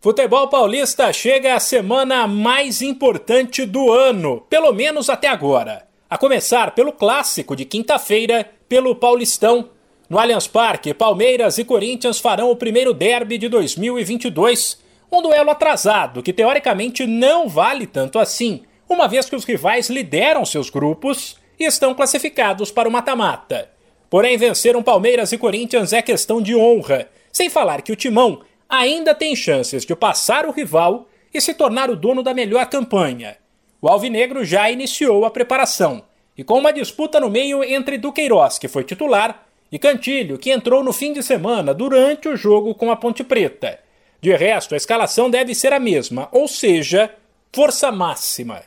Futebol paulista chega à semana mais importante do ano, pelo menos até agora. A começar pelo clássico de quinta-feira, pelo Paulistão. No Allianz Parque, Palmeiras e Corinthians farão o primeiro derby de 2022. Um duelo atrasado que teoricamente não vale tanto assim, uma vez que os rivais lideram seus grupos e estão classificados para o mata-mata. Porém, vencer um Palmeiras e Corinthians é questão de honra, sem falar que o Timão ainda tem chances de passar o rival e se tornar o dono da melhor campanha. O Alvinegro já iniciou a preparação, e com uma disputa no meio entre Duqueiroz, que foi titular, e Cantilho, que entrou no fim de semana durante o jogo com a Ponte Preta. De resto, a escalação deve ser a mesma, ou seja, força máxima.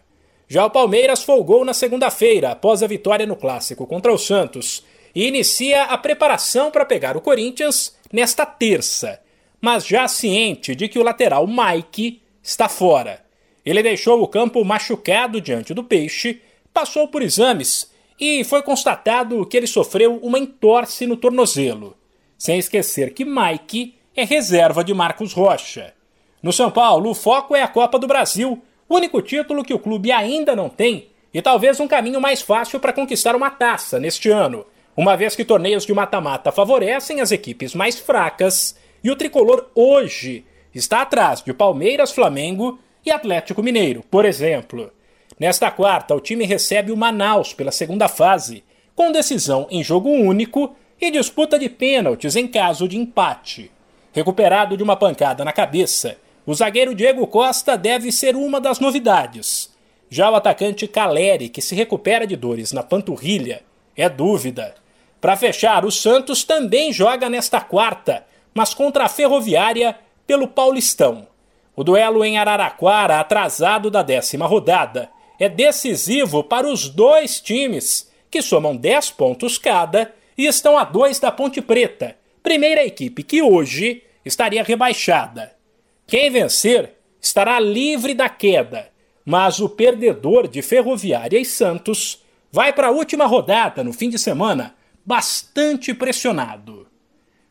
Já o Palmeiras folgou na segunda-feira, após a vitória no Clássico contra o Santos, e inicia a preparação para pegar o Corinthians nesta terça mas já ciente de que o lateral Mike está fora. Ele deixou o campo machucado diante do Peixe, passou por exames e foi constatado que ele sofreu uma entorse no tornozelo. Sem esquecer que Mike é reserva de Marcos Rocha. No São Paulo, o foco é a Copa do Brasil, único título que o clube ainda não tem e talvez um caminho mais fácil para conquistar uma taça neste ano, uma vez que torneios de mata-mata favorecem as equipes mais fracas e o tricolor hoje está atrás de Palmeiras, Flamengo e Atlético Mineiro, por exemplo. Nesta quarta, o time recebe o Manaus pela segunda fase, com decisão em jogo único e disputa de pênaltis em caso de empate. Recuperado de uma pancada na cabeça, o zagueiro Diego Costa deve ser uma das novidades. Já o atacante Caleri, que se recupera de dores na panturrilha, é dúvida. Para fechar, o Santos também joga nesta quarta, mas contra a Ferroviária pelo Paulistão. O duelo em Araraquara, atrasado da décima rodada, é decisivo para os dois times, que somam 10 pontos cada e estão a dois da Ponte Preta, primeira equipe que hoje estaria rebaixada. Quem vencer estará livre da queda, mas o perdedor de Ferroviária e Santos vai para a última rodada no fim de semana bastante pressionado.